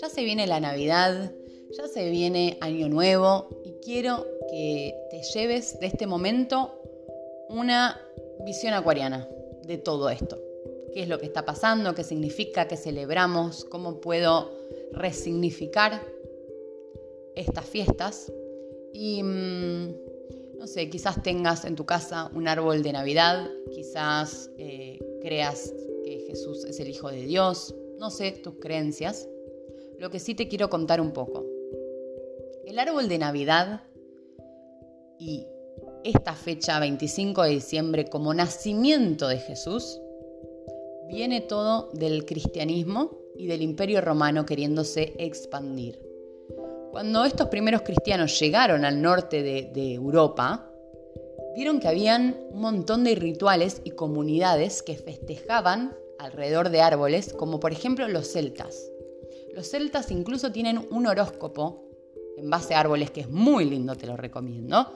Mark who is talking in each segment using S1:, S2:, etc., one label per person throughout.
S1: Ya se viene la Navidad, ya se viene Año Nuevo y quiero que te lleves de este momento una visión acuariana de todo esto. ¿Qué es lo que está pasando? ¿Qué significa? ¿Qué celebramos? ¿Cómo puedo resignificar estas fiestas? Y mm, no sé, quizás tengas en tu casa un árbol de Navidad, quizás eh, creas que Jesús es el Hijo de Dios, no sé tus creencias. Lo que sí te quiero contar un poco. El árbol de Navidad y esta fecha 25 de diciembre como nacimiento de Jesús viene todo del cristianismo y del imperio romano queriéndose expandir. Cuando estos primeros cristianos llegaron al norte de, Europa, vieron que habían un montón de rituales y comunidades que festejaban alrededor de árboles, como por ejemplo los celtas. Los celtas incluso tienen un horóscopo en base a árboles que es muy lindo, te lo recomiendo.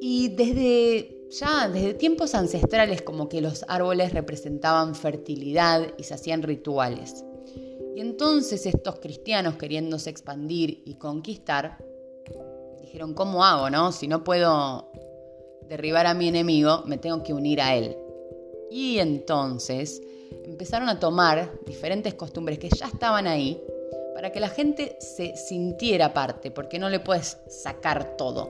S1: Y desde ya, desde tiempos ancestrales, como que los árboles representaban fertilidad y se hacían rituales. Y entonces estos cristianos queriéndose expandir y conquistar, dijeron, ¿cómo hago, no? Si no puedo derribar a mi enemigo, me tengo que unir a él. Y entonces empezaron a tomar diferentes costumbres que ya estaban ahí para que la gente se sintiera parte, porque no le puedes sacar todo.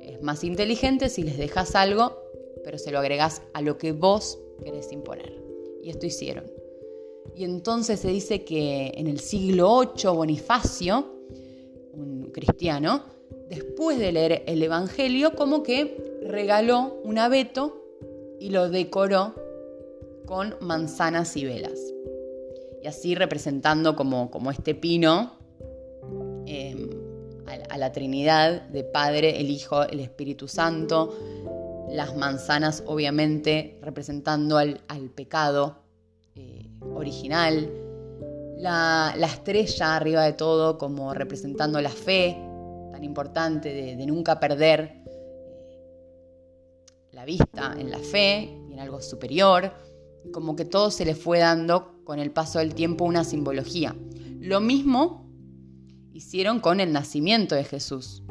S1: Es más inteligente si les dejas algo, pero se lo agregas a lo que vos querés imponer. Y esto hicieron. Y entonces se dice que en el siglo VIII Bonifacio, un cristiano, después de leer el Evangelio, como que regaló un abeto y lo decoró con manzanas y velas. Y así representando como, como este pino em, a, la Trinidad de Padre, el Hijo, el Espíritu Santo, las manzanas obviamente representando al, pecado eh, original, la, estrella arriba de todo como representando la fe tan importante de, nunca perder eh, la vista en la fe y en algo superior, como que todo se le fue dando con el paso del tiempo una simbología. Lo mismo hicieron con el nacimiento de Jesús.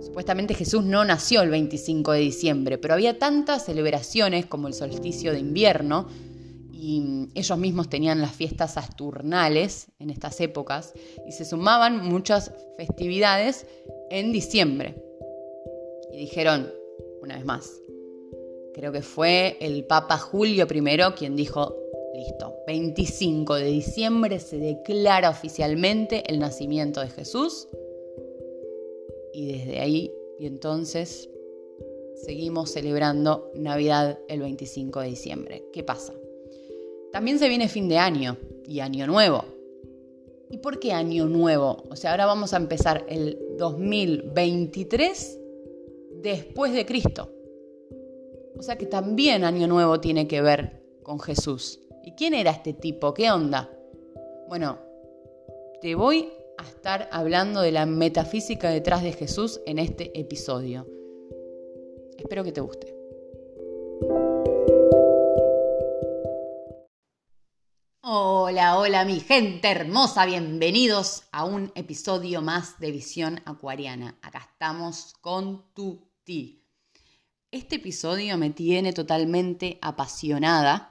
S1: Supuestamente Jesús no nació el 25 de diciembre, pero había tantas celebraciones como el solsticio de invierno y ellos mismos tenían las fiestas asturnales en estas épocas y se sumaban muchas festividades en diciembre. Y dijeron, una vez más, creo que fue el Papa Julio I quien dijo, Listo. 25 de diciembre se declara oficialmente el nacimiento de Jesús. Y desde ahí y entonces seguimos celebrando Navidad el 25 de diciembre. ¿Qué pasa? También se viene fin de año y año nuevo. ¿Y por qué año nuevo? O sea, ahora vamos a empezar el 2023 después de Cristo. O sea que también año nuevo tiene que ver con Jesús. ¿Y quién era este tipo? ¿Qué onda? Bueno, te voy a estar hablando de la metafísica detrás de Jesús en este episodio. Espero que te guste. Hola, hola mi gente hermosa, bienvenidos a un episodio más de Visión Acuariana. Acá estamos con tu ti. Este episodio me tiene totalmente apasionada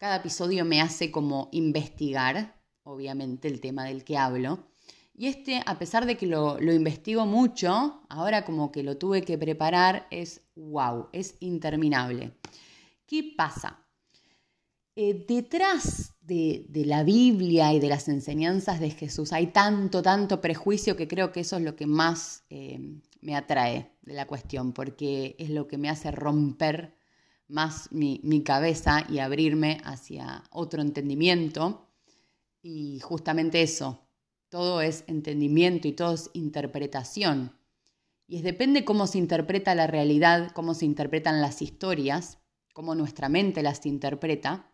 S1: cada episodio me hace como investigar, obviamente, el tema del que hablo. Y este, a pesar de que lo, investigo mucho, ahora como que lo tuve que preparar, es wow, es interminable. ¿Qué pasa? Eh, detrás de, la Biblia y de las enseñanzas de Jesús hay tanto, tanto prejuicio que creo que eso es lo que más eh, me atrae de la cuestión, porque es lo que me hace romper más mi, cabeza y abrirme hacia otro entendimiento. Y justamente eso, todo es entendimiento y todo es interpretación. Y es depende cómo se interpreta la realidad, cómo se interpretan las historias, cómo nuestra mente las interpreta.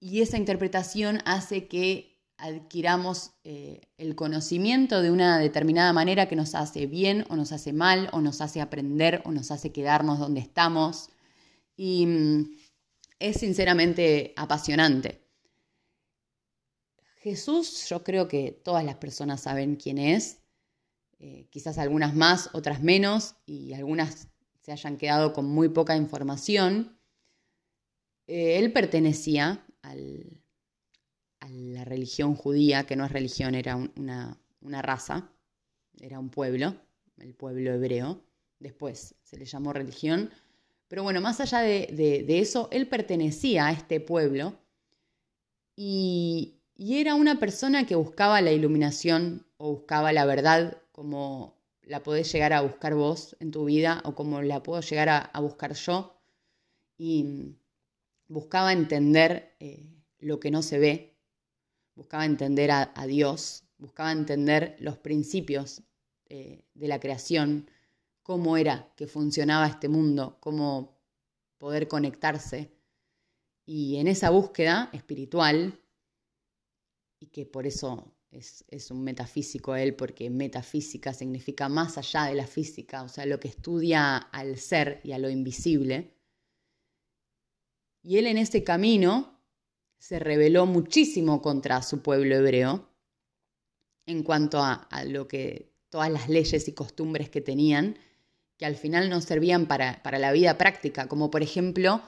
S1: Y esa interpretación hace que adquiramos eh, el conocimiento de una determinada manera que nos hace bien o nos hace mal o nos hace aprender o nos hace quedarnos donde estamos y mm, es sinceramente apasionante. Jesús, yo creo que todas las personas saben quién es, eh, quizás algunas más, otras menos, y algunas se hayan quedado con muy poca información. Eh, él pertenecía a la religión judía, que no es religión, era una, raza, era un pueblo, el pueblo hebreo. Después se le llamó religión. Pero bueno, más allá de eso, él pertenecía a este pueblo y, era una persona que buscaba la iluminación o buscaba la verdad como la podés llegar a buscar vos en tu vida o como la puedo llegar a, buscar yo. Y buscaba entender eh, lo que no se ve, buscaba entender a, Dios, buscaba entender los principios eh, de la creación, cómo era que funcionaba este mundo, cómo poder conectarse y en esa búsqueda espiritual, y que por eso es, un metafísico él, porque metafísica significa más allá de la física, o sea, lo que estudia al ser y a lo invisible. Y él en ese camino se rebeló muchísimo contra su pueblo hebreo en cuanto a, lo que todas las leyes y costumbres que tenían, que al final no servían para, para la vida práctica, como por ejemplo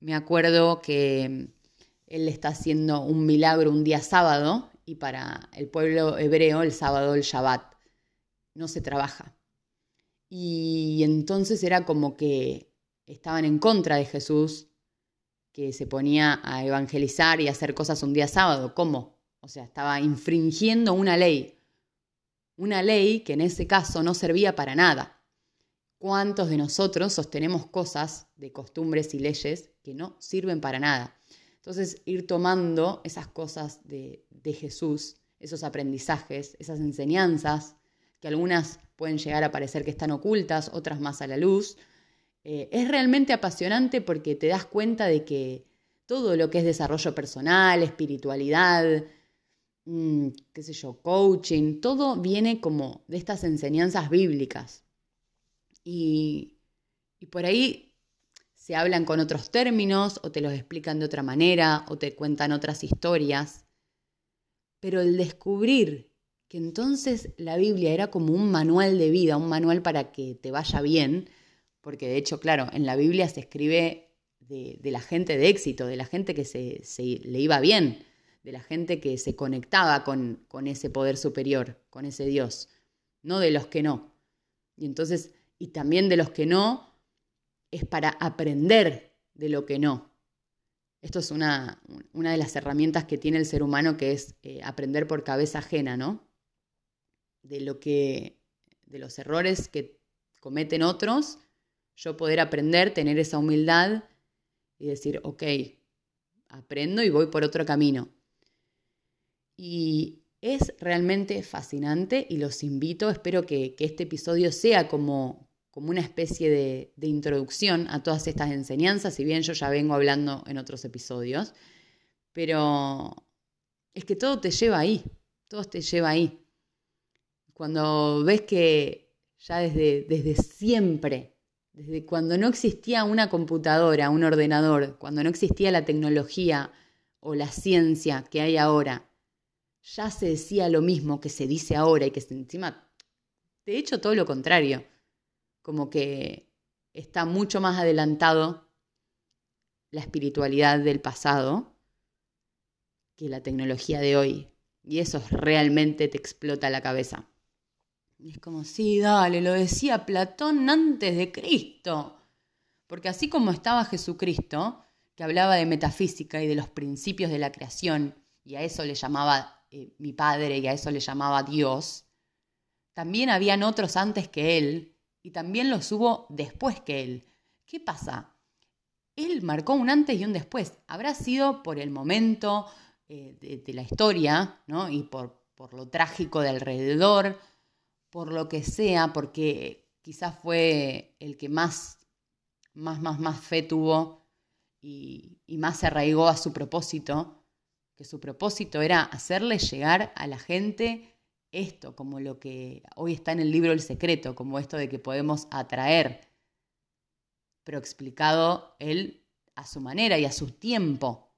S1: me acuerdo que él está haciendo un milagro un día sábado y para el pueblo hebreo el sábado, el Shabbat, no se trabaja. Y entonces era como que estaban en contra de Jesús, que se ponía a evangelizar y hacer cosas un día sábado. ¿Cómo? O sea, estaba infringiendo una ley. Una ley que en ese caso no servía para nada. ¿Cuántos de nosotros sostenemos cosas de costumbres y leyes que no sirven para nada? Entonces, ir tomando esas cosas de, Jesús, esos aprendizajes, esas enseñanzas, que algunas pueden llegar a parecer que están ocultas, otras más a la luz, eh, es realmente apasionante porque te das cuenta de que todo lo que es desarrollo personal, espiritualidad, mm, qué sé yo, coaching, todo viene como de estas enseñanzas bíblicas. Y, por ahí se hablan con otros términos o te los explican de otra manera o te cuentan otras historias. Pero el descubrir que entonces la Biblia era como un manual de vida, un manual para que te vaya bien, porque de hecho, claro, en la Biblia se escribe de, la gente de éxito, de la gente que se, le iba bien, de la gente que se conectaba con, con ese poder superior, con ese Dios, no de los que no. Y entonces y también de los que no, es para aprender de lo que no. Esto es una, una de las herramientas que tiene el ser humano, que es eh, aprender por cabeza ajena, ¿no? De lo que, de los errores que cometen otros, yo poder aprender, tener esa humildad y decir, ok, aprendo y voy por otro camino. Y es realmente fascinante y los invito, espero que, este episodio sea como, como una especie de, introducción a todas estas enseñanzas, si bien yo ya vengo hablando en otros episodios, pero es que todo te lleva ahí, todo te lleva ahí. Cuando ves que ya desde, desde siempre, desde cuando no existía una computadora, un ordenador, cuando no existía la tecnología o la ciencia que hay ahora, ya se decía lo mismo que se dice ahora y que encima, de hecho, todo lo contrario, como que está mucho más adelantado la espiritualidad del pasado que la tecnología de hoy. Y eso realmente te explota la cabeza. Es como, sí, dale, lo decía Platón antes de Cristo. Porque así como estaba Jesucristo, que hablaba de metafísica y de los principios de la creación, y a eso le llamaba eh, mi padre y a eso le llamaba Dios, también habían otros antes que él y también los hubo después que él. ¿Qué pasa? Él marcó un antes y un después. Habrá sido por el momento eh, de, la historia, ¿no? Y por, por lo trágico de alrededor, por lo que sea, porque quizás fue el que más, más, más, más fe tuvo y, y más se arraigó a su propósito que su propósito era hacerle llegar a la gente esto, como lo que hoy está en el libro El Secreto, como esto de que podemos atraer, pero explicado él a su manera y a su tiempo.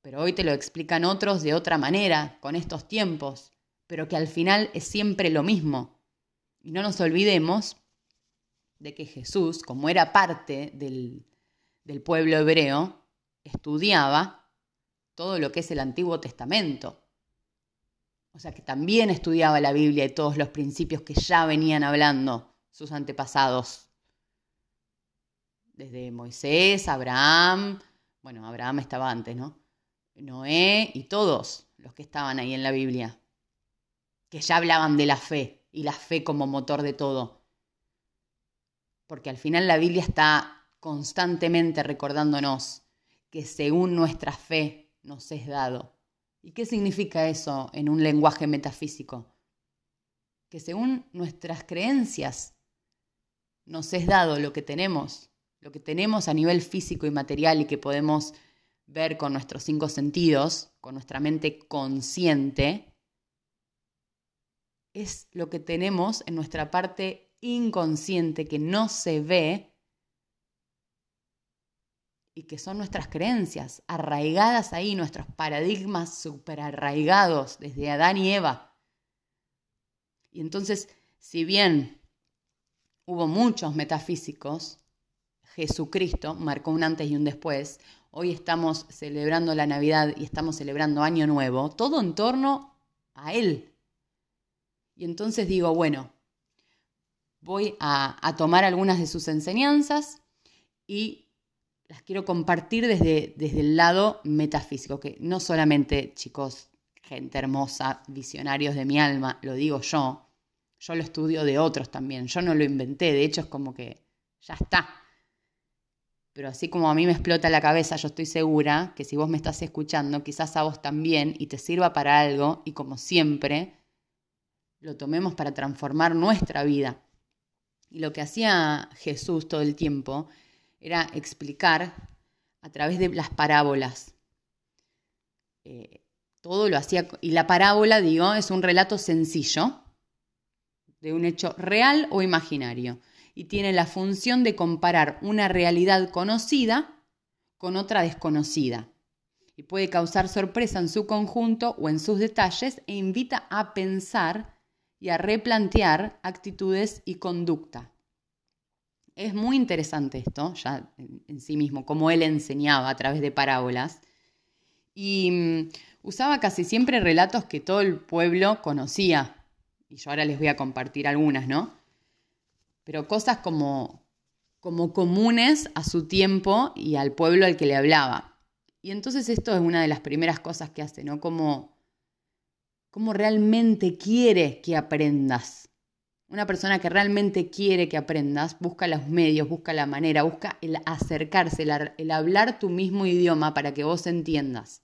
S1: pero hoy te lo explican otros de otra manera, con estos tiempos, pero que al final es siempre lo mismo. Y no nos olvidemos de que Jesús, como era parte del, pueblo hebreo, estudiaba todo lo que es el Antiguo Testamento. O sea que también estudiaba la Biblia y todos los principios que ya venían hablando sus antepasados. Desde Moisés, Abraham, bueno, Abraham estaba antes, ¿no? Noé y todos los que estaban ahí en la Biblia, que ya hablaban de la fe y la fe como motor de todo. Porque al final la Biblia está constantemente recordándonos que según nuestra fe nos es dado. ¿Y qué significa eso en un lenguaje metafísico? Que según nuestras creencias nos es dado lo que tenemos, lo que tenemos a nivel físico y material y que podemos ver con nuestros cinco sentidos, con nuestra mente consciente, es lo que tenemos en nuestra parte inconsciente que no se ve y que son nuestras creencias, arraigadas ahí, nuestros paradigmas super arraigados desde Adán y Eva. Y entonces, si bien hubo muchos metafísicos, Jesucristo marcó un antes y un después, hoy estamos celebrando la Navidad y estamos celebrando Año Nuevo, todo en torno a Él. Y entonces digo, bueno, voy a, tomar algunas de sus enseñanzas y las quiero compartir desde, desde el lado metafísico, que no solamente, chicos, gente hermosa, visionarios de mi alma, lo digo yo, yo lo estudio de otros también, yo no lo inventé, de hecho es como que ya está, pero así como a mí me explota la cabeza, yo estoy segura que si vos me estás escuchando, quizás a vos también y te sirva para algo y como siempre, lo tomemos para transformar nuestra vida. Y lo que hacía Jesús todo el tiempo era explicar a través de las parábolas. Eh, todo lo hacía, y la parábola, digo, es un relato sencillo de un hecho real o imaginario y tiene la función de comparar una realidad conocida con otra desconocida. Y puede causar sorpresa en su conjunto o en sus detalles e invita a pensar y a replantear actitudes y conducta. Es muy interesante esto, ya en, sí mismo, como él enseñaba a través de parábolas. Y mm, usaba casi siempre relatos que todo el pueblo conocía. Y yo ahora les voy a compartir algunas, ¿no? pero cosas como, como comunes a su tiempo y al pueblo al que le hablaba. Y entonces esto es una de las primeras cosas que hace, ¿no? Como, como realmente quiere que aprendas. Una persona que realmente quiere que aprendas busca los medios, busca la manera, busca el acercarse, el, el hablar tu mismo idioma para que vos entiendas.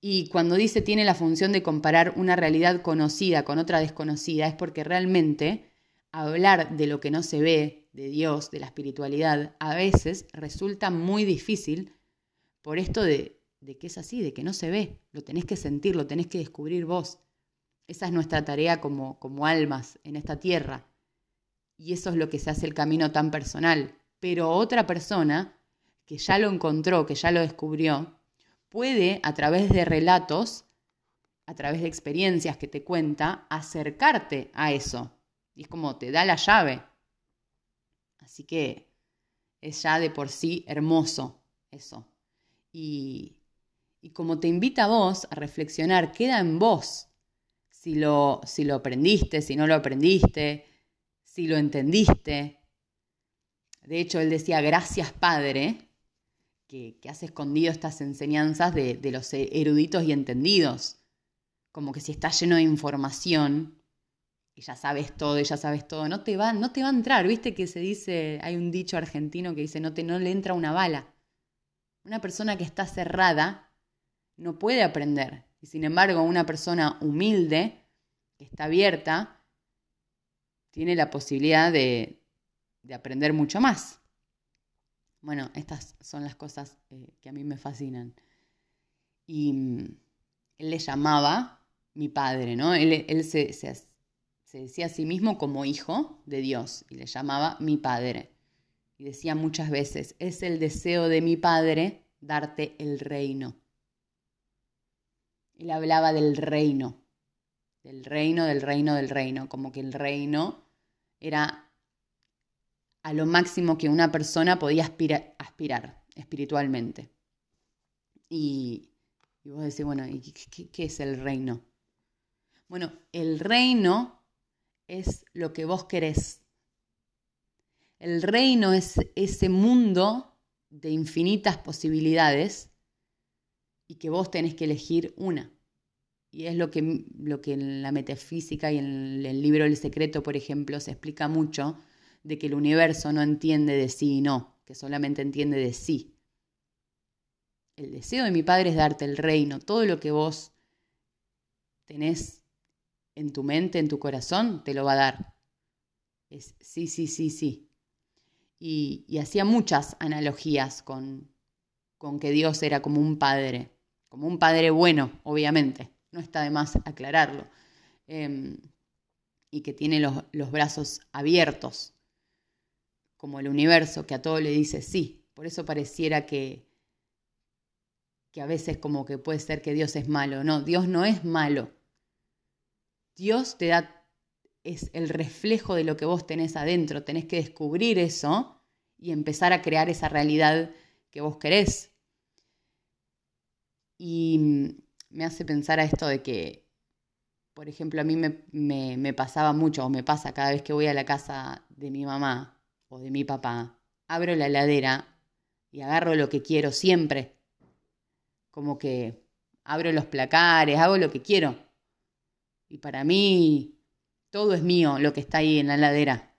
S1: Y cuando dice tiene la función de comparar una realidad conocida con otra desconocida, es porque realmente hablar de lo que no se ve, de Dios, de la espiritualidad, a veces resulta muy difícil por esto de, que es así, de que no se ve, lo tenés que sentir, lo tenés que descubrir vos. Esa es nuestra tarea como, como almas en esta tierra. Y eso es lo que se hace el camino tan personal. Pero otra persona que ya lo encontró, que ya lo descubrió, puede a través de relatos, a través de experiencias que te cuenta, acercarte a eso. Y es como te da la llave. Así que es ya de por sí hermoso eso. Y, y como te invita a vos a reflexionar, queda en vos si lo, si lo aprendiste, si no lo aprendiste, si lo entendiste. De hecho, él decía, gracias Padre, que, que has escondido estas enseñanzas de, de los eruditos y entendidos. Como que si está lleno de información, y ya sabes todo y ya sabes todo, no te va, no te va a entrar, viste que se dice, hay un dicho argentino que dice no te no le entra una bala. Una persona que está cerrada no puede aprender. Y sin embargo, una persona humilde, que está abierta, tiene la posibilidad de, de aprender mucho más. Bueno, estas son las cosas eh, que a mí me fascinan. Y mm, él le llamaba mi padre, ¿no? Él, él se, se, se decía a sí mismo como hijo de Dios y le llamaba mi padre. Y decía muchas veces, es el deseo de mi padre darte el reino. Él hablaba del reino, del reino, del reino, del reino, como que el reino era a lo máximo que una persona podía aspirar espiritualmente. Y, vos decís, bueno, ¿y qué es el reino? Bueno, el reino es lo que vos querés. El reino es ese mundo de infinitas posibilidades y que vos tenés que elegir una. Y es lo que, lo que en la metafísica y en el libro El Secreto, por ejemplo, se explica mucho de que el universo no entiende de sí y no, que solamente entiende de sí. El deseo de mi Padre es darte el reino, todo lo que vos tenés en tu mente, en tu corazón, te lo va a dar. Es sí, sí, sí, sí. Y, y hacía muchas analogías con, con que Dios era como un padre, como un padre bueno, obviamente, no está de más aclararlo, em, y que tiene los, los brazos abiertos, como el universo, que a todo le dice sí. Por eso pareciera que, que a veces como que puede ser que Dios es malo. No, Dios no es malo. Dios te da, es el reflejo de lo que vos tenés adentro. Tenés que descubrir eso y empezar a crear esa realidad que vos querés. Y mm, me hace pensar a esto de que, por ejemplo, a mí me, me, pasaba mucho, o me pasa cada vez que voy a la casa de mi mamá o de mi papá, abro la heladera y agarro lo que quiero siempre. Como que abro los placares, hago lo que quiero. Y para mí todo es mío lo que está ahí en la heladera.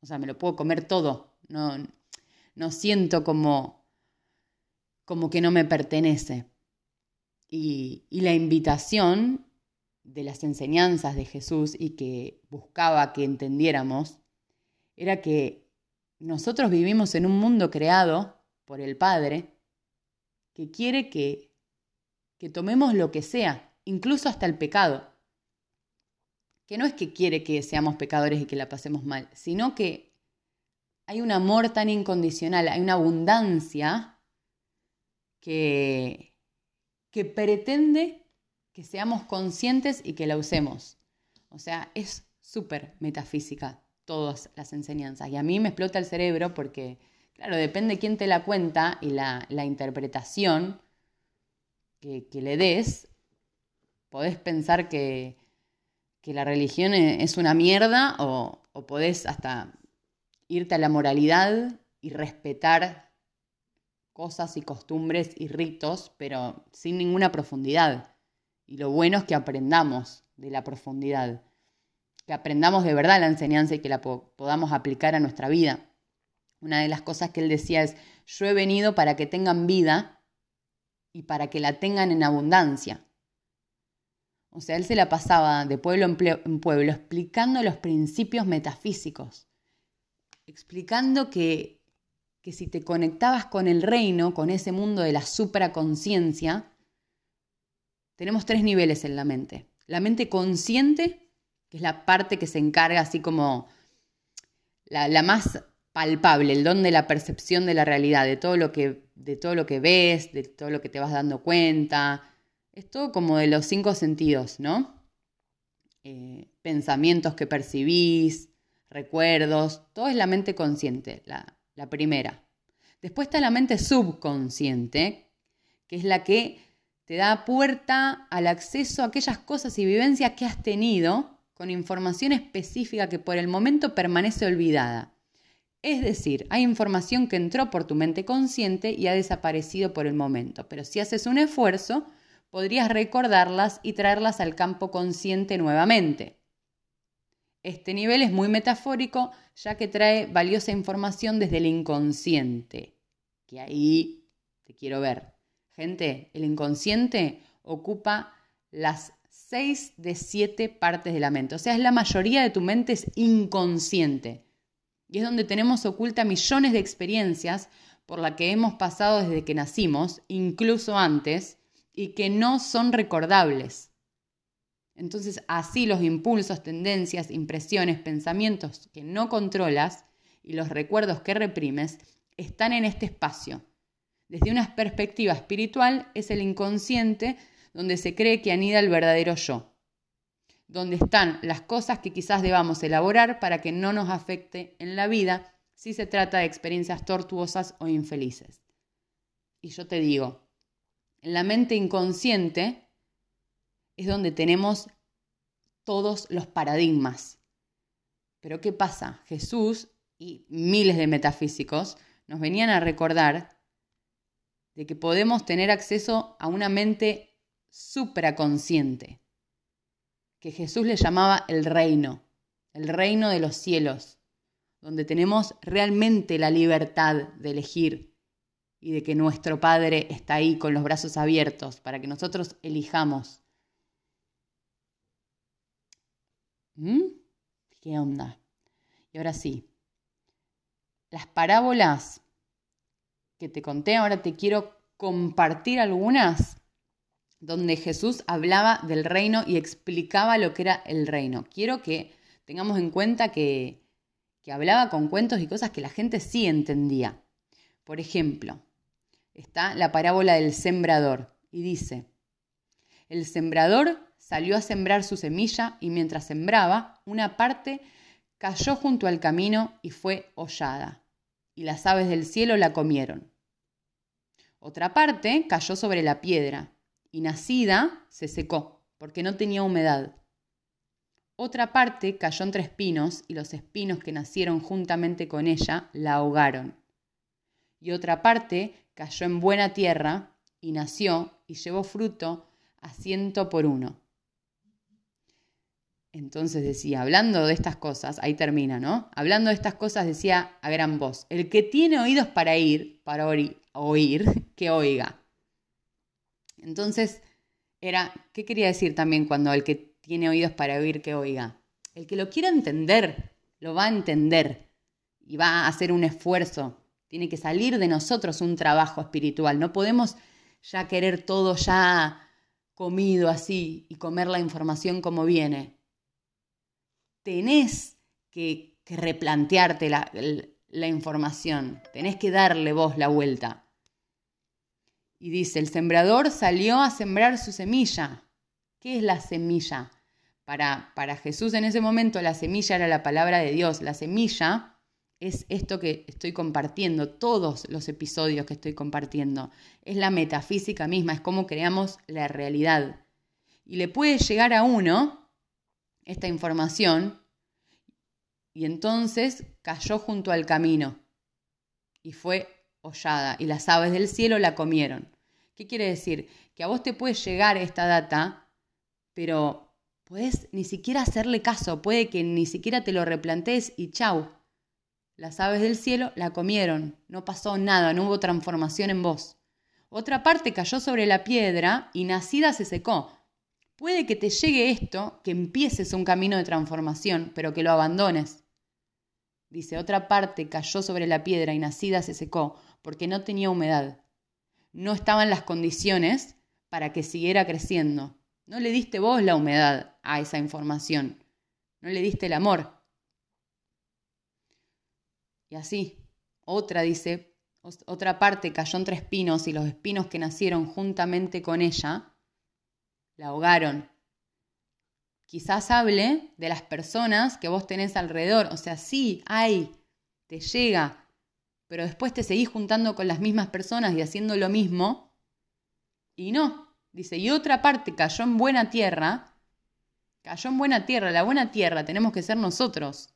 S1: O sea, me lo puedo comer todo. No, no siento como, como que no me pertenece. Y, la invitación de las enseñanzas de Jesús y que buscaba que entendiéramos era que nosotros vivimos en un mundo creado por el Padre que quiere que, que tomemos lo que sea, incluso hasta el pecado. Que no es que quiere que seamos pecadores y que la pasemos mal, sino que hay un amor tan incondicional, hay una abundancia que, que pretende que seamos conscientes y que la usemos. O sea, es súper metafísica todas las enseñanzas. Y a mí me explota el cerebro porque, claro, depende quién te la cuenta y la, interpretación que, que le des, podés pensar que, que la religión e-, es una mierda o, podés hasta irte a la moralidad y respetar cosas y costumbres y ritos, pero sin ninguna profundidad. Y lo bueno es que aprendamos de la profundidad, que aprendamos de verdad la enseñanza y que la podamos aplicar a nuestra vida. Una de las cosas que él decía es, yo he venido para que tengan vida y para que la tengan en abundancia. O sea, él se la pasaba de pueblo en, pueblo explicando los principios metafísicos, explicando que, que si te conectabas con el reino, con ese mundo de la supraconciencia, tenemos tres niveles en la mente. La mente consciente, que es la parte que se encarga así como la, más palpable, el don de la percepción de la realidad, de todo lo que, de todo lo que ves, de todo lo que te vas dando cuenta, es todo como de los cinco sentidos, ¿no? Eh, pensamientos que percibís, recuerdos, todo es la mente consciente, la, la primera. Después está la mente subconsciente, que es la que te da puerta al acceso a aquellas cosas y vivencias que has tenido con información específica que por el momento permanece olvidada. Es decir, hay información que entró por tu mente consciente y ha desaparecido por el momento, pero si haces un esfuerzo, podrías recordarlas y traerlas al campo consciente nuevamente. Este nivel es muy metafórico ya que trae valiosa información desde el inconsciente, que ahí te quiero ver. Gente, el inconsciente ocupa las seis de siete partes de la mente, o sea, es la mayoría de tu mente es inconsciente. Y es donde tenemos oculta millones de experiencias por las que hemos pasado desde que nacimos, incluso antes, y que no son recordables. Entonces, así los impulsos, tendencias, impresiones, pensamientos que no controlas y los recuerdos que reprimes están en este espacio. Desde una perspectiva espiritual es el inconsciente donde se cree que anida el verdadero yo, donde están las cosas que quizás debamos elaborar para que no nos afecte en la vida si se trata de experiencias tortuosas o infelices. Y yo te digo, en la mente inconsciente es donde tenemos todos los paradigmas. Pero ¿qué pasa? Jesús y miles de metafísicos nos venían a recordar de que podemos tener acceso a una mente supraconsciente, que Jesús le llamaba el reino, el reino de los cielos, donde tenemos realmente la libertad de elegir y de que nuestro Padre está ahí con los brazos abiertos para que nosotros elijamos. ¿Mm? ¿Qué onda? Y ahora sí, las parábolas que te conté, ahora te quiero compartir algunas donde Jesús hablaba del reino y explicaba lo que era el reino. Quiero que tengamos en cuenta que, que hablaba con cuentos y cosas que la gente sí entendía. Por ejemplo, está la parábola del sembrador y dice, el sembrador salió a sembrar su semilla y mientras sembraba, una parte cayó junto al camino y fue hollada, y las aves del cielo la comieron. Otra parte cayó sobre la piedra, y nacida se secó, porque no tenía humedad. Otra parte cayó entre espinos, y los espinos que nacieron juntamente con ella la ahogaron. Y otra parte cayó en buena tierra, y nació, y llevó fruto a ciento por uno. Entonces decía, hablando de estas cosas, ahí termina, ¿no? Hablando de estas cosas decía a gran voz, el que tiene oídos para ir, para oír, que oiga. Entonces, era, ¿qué quería decir también cuando el que tiene oídos para oír, que oiga? El que lo quiera entender, lo va a entender y va a hacer un esfuerzo. Tiene que salir de nosotros un trabajo espiritual. No podemos ya querer todo ya comido así y comer la información como viene tenés que, replantearte la, información, tenés que darle vos la vuelta. Y dice, el sembrador salió a sembrar su semilla. ¿Qué es la semilla? Para, para, Jesús en ese momento la semilla era la palabra de Dios. La semilla es esto que estoy compartiendo, todos los episodios que estoy compartiendo. Es la metafísica misma, es cómo creamos la realidad. Y le puede llegar a uno esta información y entonces cayó junto al camino y fue hollada y las aves del cielo la comieron. ¿Qué quiere decir? Que a vos te puede llegar esta data, pero puedes ni siquiera hacerle caso, puede que ni siquiera te lo replantees y chau. Las aves del cielo la comieron, no pasó nada, no hubo transformación en vos. Otra parte cayó sobre la piedra y nacida se secó. Puede que te llegue esto, que empieces un camino de transformación, pero que lo abandones. Dice, otra parte cayó sobre la piedra y nacida se secó, porque no tenía humedad. No estaban las condiciones para que siguiera creciendo. No le diste vos la humedad a esa información. No le diste el amor. Y así, otra dice, otra parte cayó entre espinos y los espinos que nacieron juntamente con ella la ahogaron. Quizás hable de las personas que vos tenés alrededor. O sea, sí, hay, te llega, pero después te seguís juntando con las mismas personas y haciendo lo mismo. Y no, dice, y otra parte cayó en buena tierra. Cayó en buena tierra, la buena tierra tenemos que ser nosotros.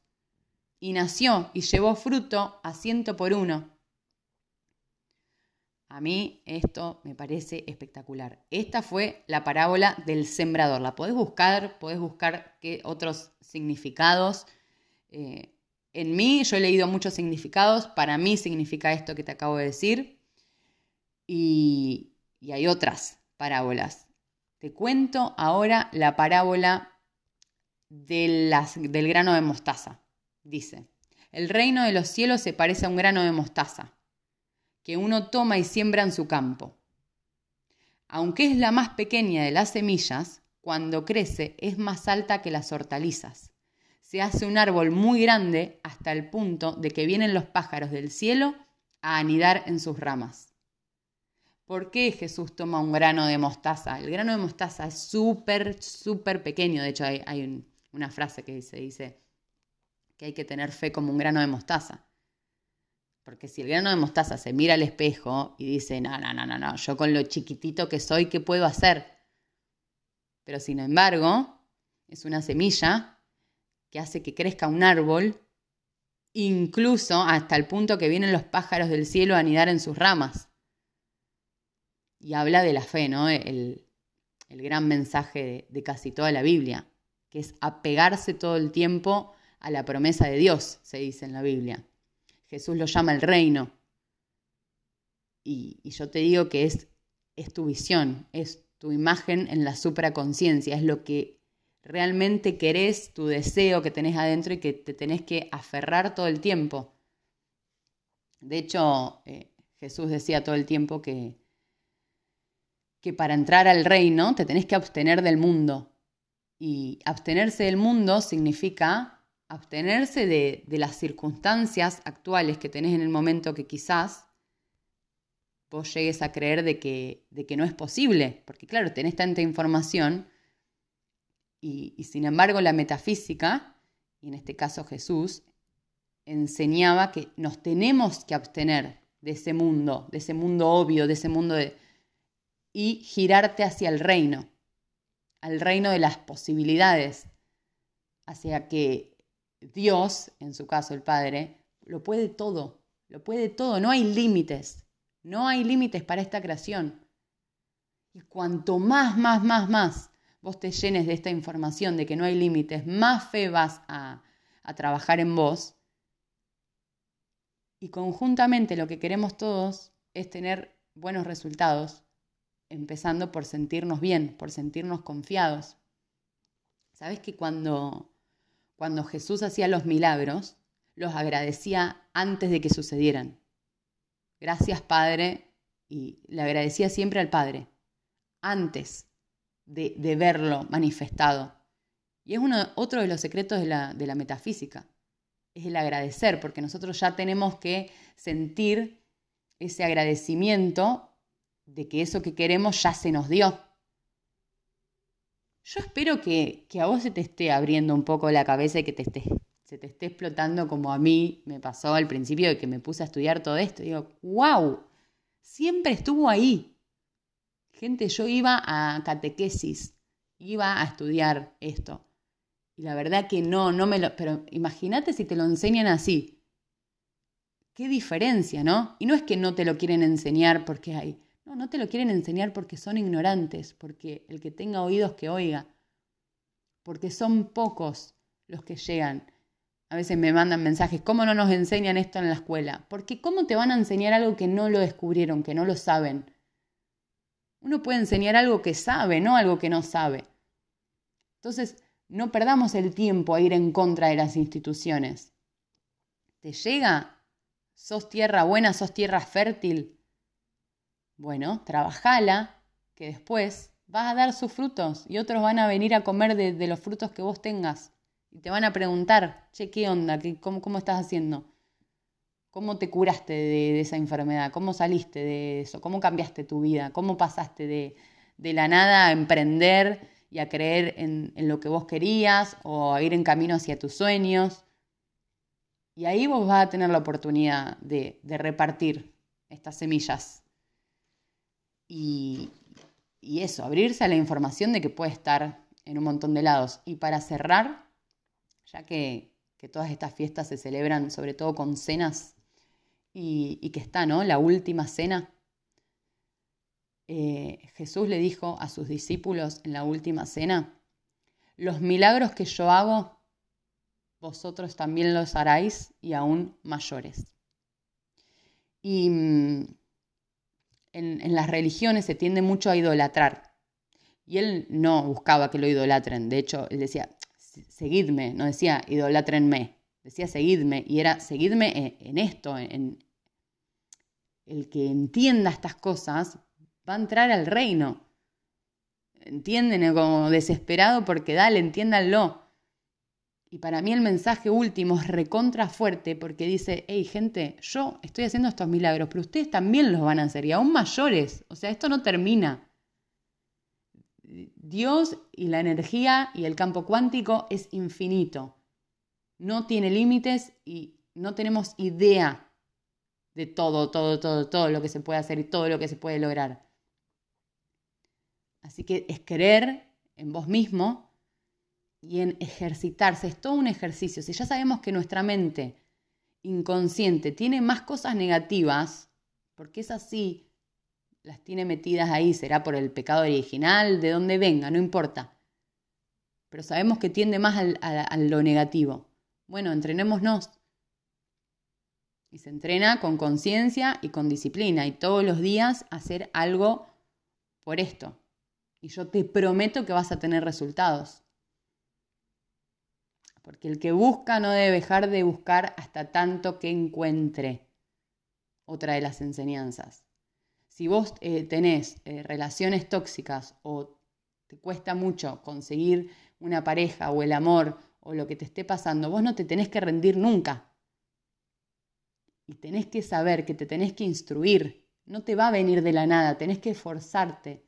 S1: Y nació y llevó fruto a ciento por uno. A mí esto me parece espectacular. Esta fue la parábola del sembrador. La podés buscar, podés buscar qué otros significados. Eh, en mí, yo he leído muchos significados. Para mí significa esto que te acabo de decir. Y, hay otras parábolas. Te cuento ahora la parábola del grano de mostaza. Dice, el reino de los cielos se parece a un grano de mostaza que uno toma y siembra en su campo. Aunque es la más pequeña de las semillas, cuando crece es más alta que las hortalizas. Se hace un árbol muy grande hasta el punto de que vienen los pájaros del cielo a anidar en sus ramas. ¿Por qué Jesús toma un grano de mostaza? El grano de mostaza es súper, súper pequeño. De hecho, hay, una frase que dice, dice que hay que tener fe como un grano de mostaza. Porque si el grano de mostaza se mira al espejo y dice, no, no, no, no, no, yo con lo chiquitito que soy, ¿qué puedo hacer? Pero sin embargo, es una semilla que hace que crezca un árbol, incluso hasta el punto que vienen los pájaros del cielo a anidar en sus ramas. Y habla de la fe, ¿no? El, gran mensaje de casi toda la Biblia, que es apegarse todo el tiempo a la promesa de Dios, se dice en la Biblia. Jesús lo llama el reino. Y, yo te digo que es, es tu visión, es tu imagen en la supraconciencia, es lo que realmente querés, tu deseo que tenés adentro y que te tenés que aferrar todo el tiempo. De hecho, eh, Jesús decía todo el tiempo que, que para entrar al reino te tenés que abstener del mundo. Y abstenerse del mundo significa abstenerse de, las circunstancias actuales que tenés en el momento que quizás vos llegues a creer de que, de que no es posible, porque claro, tenés tanta información y, y, sin embargo la metafísica, y en este caso Jesús, enseñaba que nos tenemos que abstener de ese mundo, de ese mundo obvio, de ese mundo de... y girarte hacia el reino, al reino de las posibilidades, hacia que Dios, en su caso el Padre, lo puede todo, lo puede todo, no hay límites, no hay límites para esta creación. Y cuanto más, más, más, más vos te llenes de esta información de que no hay límites, más fe vas a, a trabajar en vos. Y conjuntamente lo que queremos todos es tener buenos resultados, empezando por sentirnos bien, por sentirnos confiados. Sabes que cuando cuando Jesús hacía los milagros, los agradecía antes de que sucedieran. Gracias Padre, y le agradecía siempre al Padre, antes de, verlo manifestado. Y es uno, otro de los secretos de la, de la metafísica, es el agradecer, porque nosotros ya tenemos que sentir ese agradecimiento de que eso que queremos ya se nos dio. Yo espero que, a vos se te esté abriendo un poco la cabeza y que te esté, se te esté explotando como a mí me pasó al principio de que me puse a estudiar todo esto. Digo, wow, siempre estuvo ahí. Gente, yo iba a catequesis, iba a estudiar esto. Y la verdad que no, no me lo... Pero imagínate si te lo enseñan así. Qué diferencia, ¿no? Y no es que no te lo quieren enseñar porque hay no, no te lo quieren enseñar porque son ignorantes, porque el que tenga oídos que oiga, porque son pocos los que llegan. A veces me mandan mensajes, ¿cómo no nos enseñan esto en la escuela? Porque ¿cómo te van a enseñar algo que no lo descubrieron, que no lo saben? Uno puede enseñar algo que sabe, no algo que no sabe. Entonces, no perdamos el tiempo a ir en contra de las instituciones. ¿Te llega? ¿Sos tierra buena? ¿Sos tierra fértil? Bueno, trabajala, que después vas a dar sus frutos y otros van a venir a comer de, los frutos que vos tengas. Y te van a preguntar, che, ¿qué onda? ¿Qué, cómo, estás haciendo? ¿Cómo te curaste de, esa enfermedad? ¿Cómo saliste de eso? ¿Cómo cambiaste tu vida? ¿Cómo pasaste de, la nada a emprender y a creer en, lo que vos querías o a ir en camino hacia tus sueños? Y ahí vos vas a tener la oportunidad de repartir estas semillas y, eso, abrirse a la información de que puede estar en un montón de lados. Y para cerrar, ya que, todas estas fiestas se celebran sobre todo con cenas y, que está, ¿no? La última cena. Eh, Jesús le dijo a sus discípulos en la última cena, los milagros que yo hago, vosotros también los haráis y aún mayores. Y mm, en, las religiones se tiende mucho a idolatrar. Y él no buscaba que lo idolatren. De hecho, él decía, seguidme, no decía idolatrenme. Decía seguidme. Y era seguidme en, esto, en, el que entienda estas cosas va a entrar al reino. Entienden como desesperado porque dale, entiéndanlo. Y para mí el mensaje último es recontra fuerte porque dice, hey gente, yo estoy haciendo estos milagros, pero ustedes también los van a hacer y aún mayores. O sea, esto no termina. Dios y la energía y el campo cuántico es infinito. No tiene límites y no tenemos idea de todo, todo, todo, todo lo que se puede hacer y todo lo que se puede lograr. Así que es creer en vos mismo y en ejercitarse. Es todo un ejercicio. Si ya sabemos que nuestra mente inconsciente tiene más cosas negativas, porque es así, las tiene metidas ahí, será por el pecado original, de donde venga, no importa. Pero sabemos que tiende más a lo negativo. Bueno, entrenémonos. Y se entrena con conciencia y con disciplina y todos los días hacer algo por esto. Y yo te prometo que vas a tener resultados. Porque el que busca no debe dejar de buscar hasta tanto que encuentre. Otra de las enseñanzas. Si vos eh, tenés eh, relaciones tóxicas o te cuesta mucho conseguir una pareja o el amor o lo que te esté pasando, vos no te tenés que rendir nunca. Y tenés que saber que te tenés que instruir. No te va a venir de la nada, tenés que esforzarte.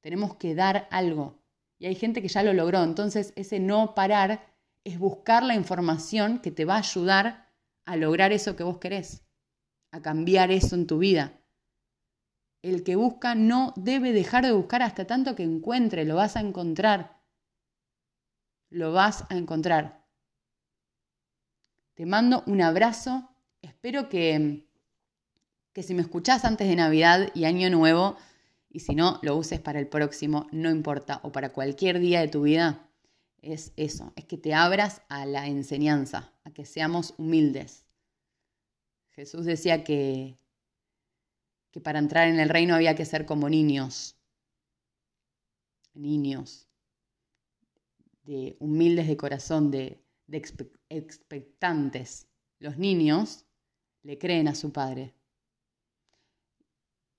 S1: Tenemos que dar algo. Y hay gente que ya lo logró. Entonces ese no parar es buscar la información que te va a ayudar a lograr eso que vos querés, a cambiar eso en tu vida. El que busca no debe dejar de buscar hasta tanto que encuentre, lo vas a encontrar. Lo vas a encontrar. Te mando un abrazo. Espero que, que si me escuchás antes de Navidad y Año Nuevo, y si no, lo uses para el próximo, no importa, o para cualquier día de tu vida, es eso, es que te abras a la enseñanza, a que seamos humildes. Jesús decía que, que para entrar en el reino había que ser como niños, niños, de humildes de corazón, de, expectantes. Los niños le creen a su padre.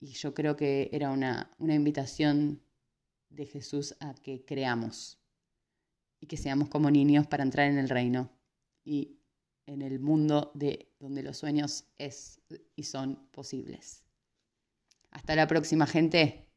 S1: Y yo creo que era una, una invitación de Jesús a que creamos y que seamos como niños para entrar en el reino y en el mundo de donde los sueños es y son posibles. Hasta la próxima, gente.